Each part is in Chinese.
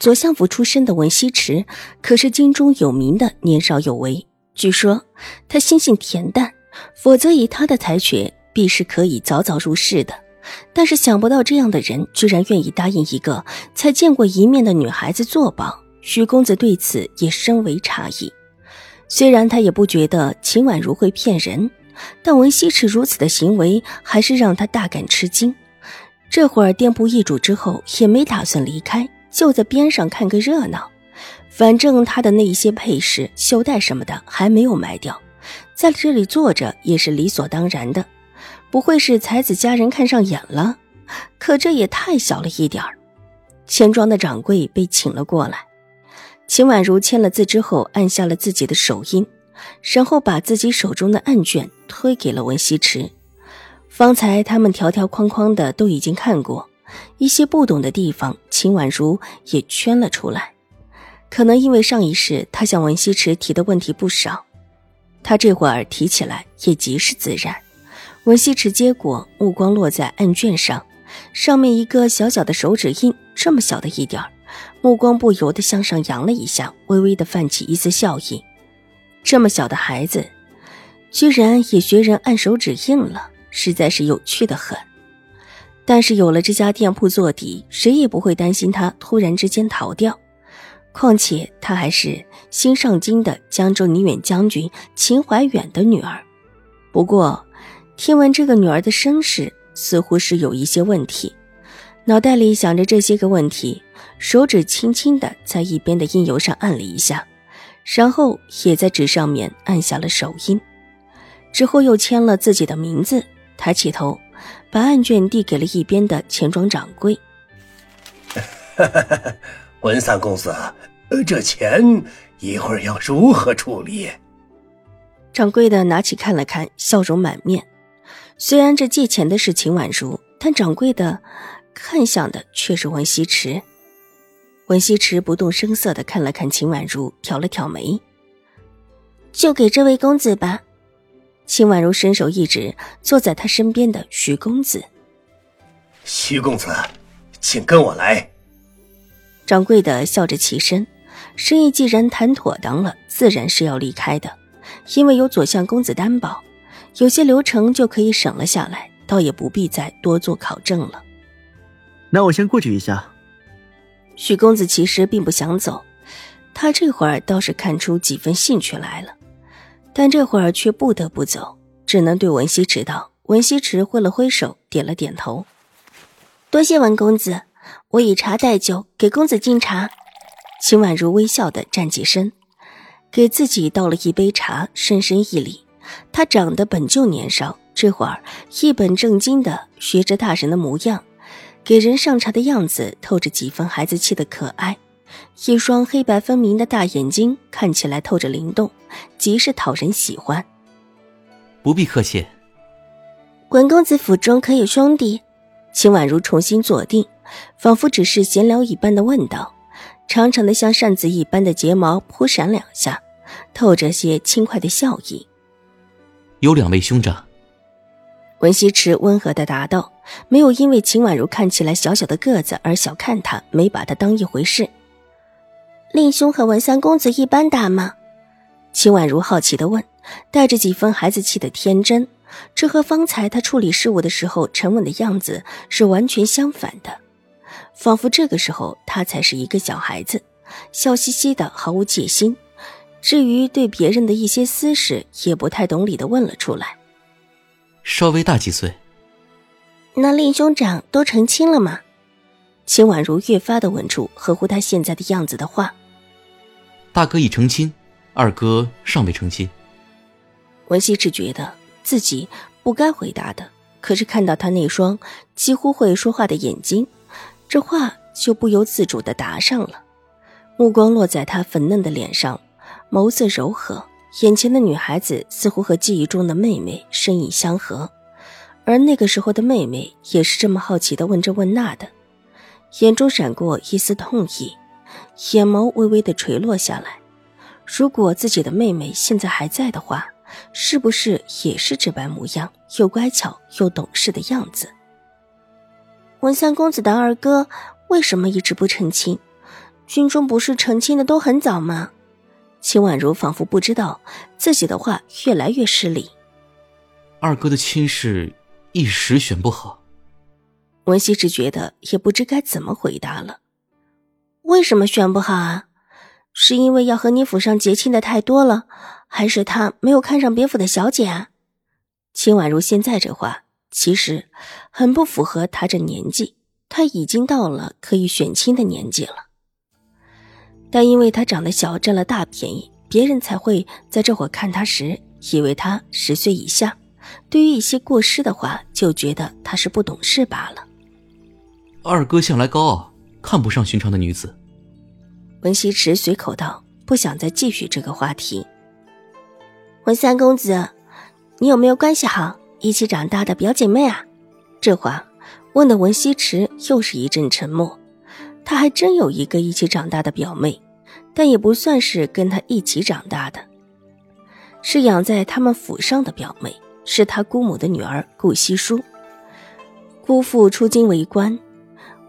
左相府出身的文西池，可是京中有名的年少有为。据说他心性恬淡，否则以他的才学，必是可以早早入仕的。但是想不到这样的人，居然愿意答应一个才见过一面的女孩子做保。徐公子对此也深为诧异。虽然他也不觉得秦婉如会骗人，但文西池如此的行为，还是让他大感吃惊。这会儿店铺易主之后，也没打算离开。就在边上看个热闹，反正他的那一些配饰、袖带什么的还没有卖掉，在这里坐着也是理所当然的。不会是才子家人看上眼了？可这也太小了一点儿。钱庄的掌柜被请了过来，秦婉如签了字之后，按下了自己的手印，然后把自己手中的案卷推给了文西池。方才他们条条框框的都已经看过。一些不懂的地方，秦婉如也圈了出来。可能因为上一世他向文西池提的问题不少，他这会儿提起来也极是自然。文西池接过，目光落在案卷上，上面一个小小的手指印，这么小的一点儿，目光不由得向上扬了一下，微微的泛起一丝笑意。这么小的孩子，居然也学人按手指印了，实在是有趣的很。但是有了这家店铺做底，谁也不会担心他突然之间逃掉。况且他还是新上京的江州宁远将军秦怀远的女儿。不过，听闻这个女儿的身世似乎是有一些问题，脑袋里想着这些个问题，手指轻轻的在一边的印油上按了一下，然后也在纸上面按下了手印，之后又签了自己的名字，抬起头。把案卷递给了一边的钱庄掌柜。文三公子，这钱一会儿要如何处理？掌柜的拿起看了看，笑容满面。虽然这借钱的是秦婉如，但掌柜的看向的却是文西池。文西池不动声色的看了看秦婉如，挑了挑眉：“就给这位公子吧。”秦婉如伸手一指坐在他身边的徐公子，徐公子，请跟我来。掌柜的笑着起身，生意既然谈妥当了，自然是要离开的。因为有左相公子担保，有些流程就可以省了下来，倒也不必再多做考证了。那我先过去一下。徐公子其实并不想走，他这会儿倒是看出几分兴趣来了。但这会儿却不得不走，只能对文西迟道。文西迟挥了挥手，点了点头。多谢文公子，我以茶代酒，给公子敬茶。秦婉如微笑的站起身，给自己倒了一杯茶，深深一礼。她长得本就年少，这会儿一本正经的学着大人的模样，给人上茶的样子，透着几分孩子气的可爱。一双黑白分明的大眼睛看起来透着灵动，极是讨人喜欢。不必客气。文公子府中可有兄弟？秦婉如重新坐定，仿佛只是闲聊一般的问道。长长的像扇子一般的睫毛扑闪两下，透着些轻快的笑意。有两位兄长。文西池温和的答道，没有因为秦婉如看起来小小的个子而小看她，没把她当一回事。令兄和文三公子一般大吗？秦婉如好奇的问，带着几分孩子气的天真，这和方才他处理事务的时候沉稳的样子是完全相反的，仿佛这个时候他才是一个小孩子，笑嘻嘻的，毫无戒心。至于对别人的一些私事，也不太懂理的问了出来。稍微大几岁。那令兄长都成亲了吗？秦婉如越发的稳住，合乎他现在的样子的话。大哥已成亲，二哥尚未成亲。文熙只觉得自己不该回答的，可是看到他那双几乎会说话的眼睛，这话就不由自主的答上了。目光落在他粉嫩的脸上，眸色柔和，眼前的女孩子似乎和记忆中的妹妹身影相合，而那个时候的妹妹也是这么好奇的问这问那的，眼中闪过一丝痛意，眼眸微微的垂落下来。如果自己的妹妹现在还在的话，是不是也是这般模样，又乖巧又懂事的样子？文三公子的二哥为什么一直不成亲？军中不是成亲的都很早吗？秦婉如仿佛不知道自己的话越来越失礼。二哥的亲事一时选不好。文熙只觉得也不知该怎么回答了。为什么选不好啊？是因为要和你府上结亲的太多了，还是他没有看上别府的小姐啊？秦婉如现在这话其实很不符合她这年纪，她已经到了可以选亲的年纪了。但因为她长得小，占了大便宜，别人才会在这会看她时，以为她十岁以下。对于一些过失的话，就觉得她是不懂事罢了。二哥向来高傲，看不上寻常的女子。文西池随口道，不想再继续这个话题。文三公子，你有没有关系好、一起长大的表姐妹啊？这话问的文西池又是一阵沉默。他还真有一个一起长大的表妹，但也不算是跟他一起长大的，是养在他们府上的表妹，是他姑母的女儿顾惜书。姑父出京为官，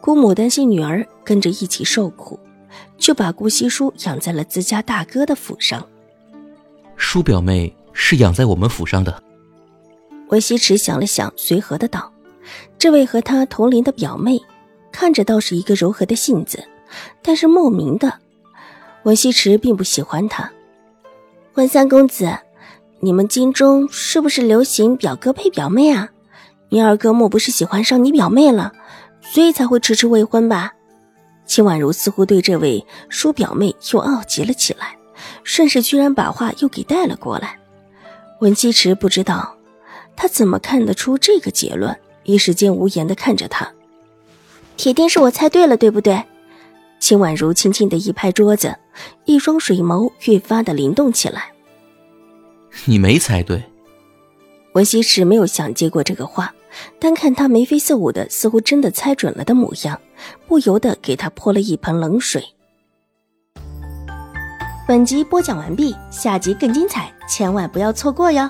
姑母担心女儿跟着一起受苦，就把顾惜书养在了自家大哥的府上。叔表妹是养在我们府上的。文西池想了想，随和的道：“这位和他同龄的表妹。”看着倒是一个柔和的性子，但是莫名的，文西池并不喜欢他。文三公子，你们京中是不是流行表哥配表妹啊？你二哥莫不是喜欢上你表妹了，所以才会迟迟未婚吧？秦婉如似乎对这位叔表妹又傲极了起来，顺势居然把话又给带了过来。文西池不知道他怎么看得出这个结论，一时间无言的看着他。铁定是我猜对了，对不对？秦婉如轻轻的一拍桌子，一双水眸越发的灵动起来。你没猜对。文西是没有想接过这个话，单看他眉飞色舞的，似乎真的猜准了的模样，不由得给他泼了一盆冷水。本集播讲完毕，下集更精彩，千万不要错过哟。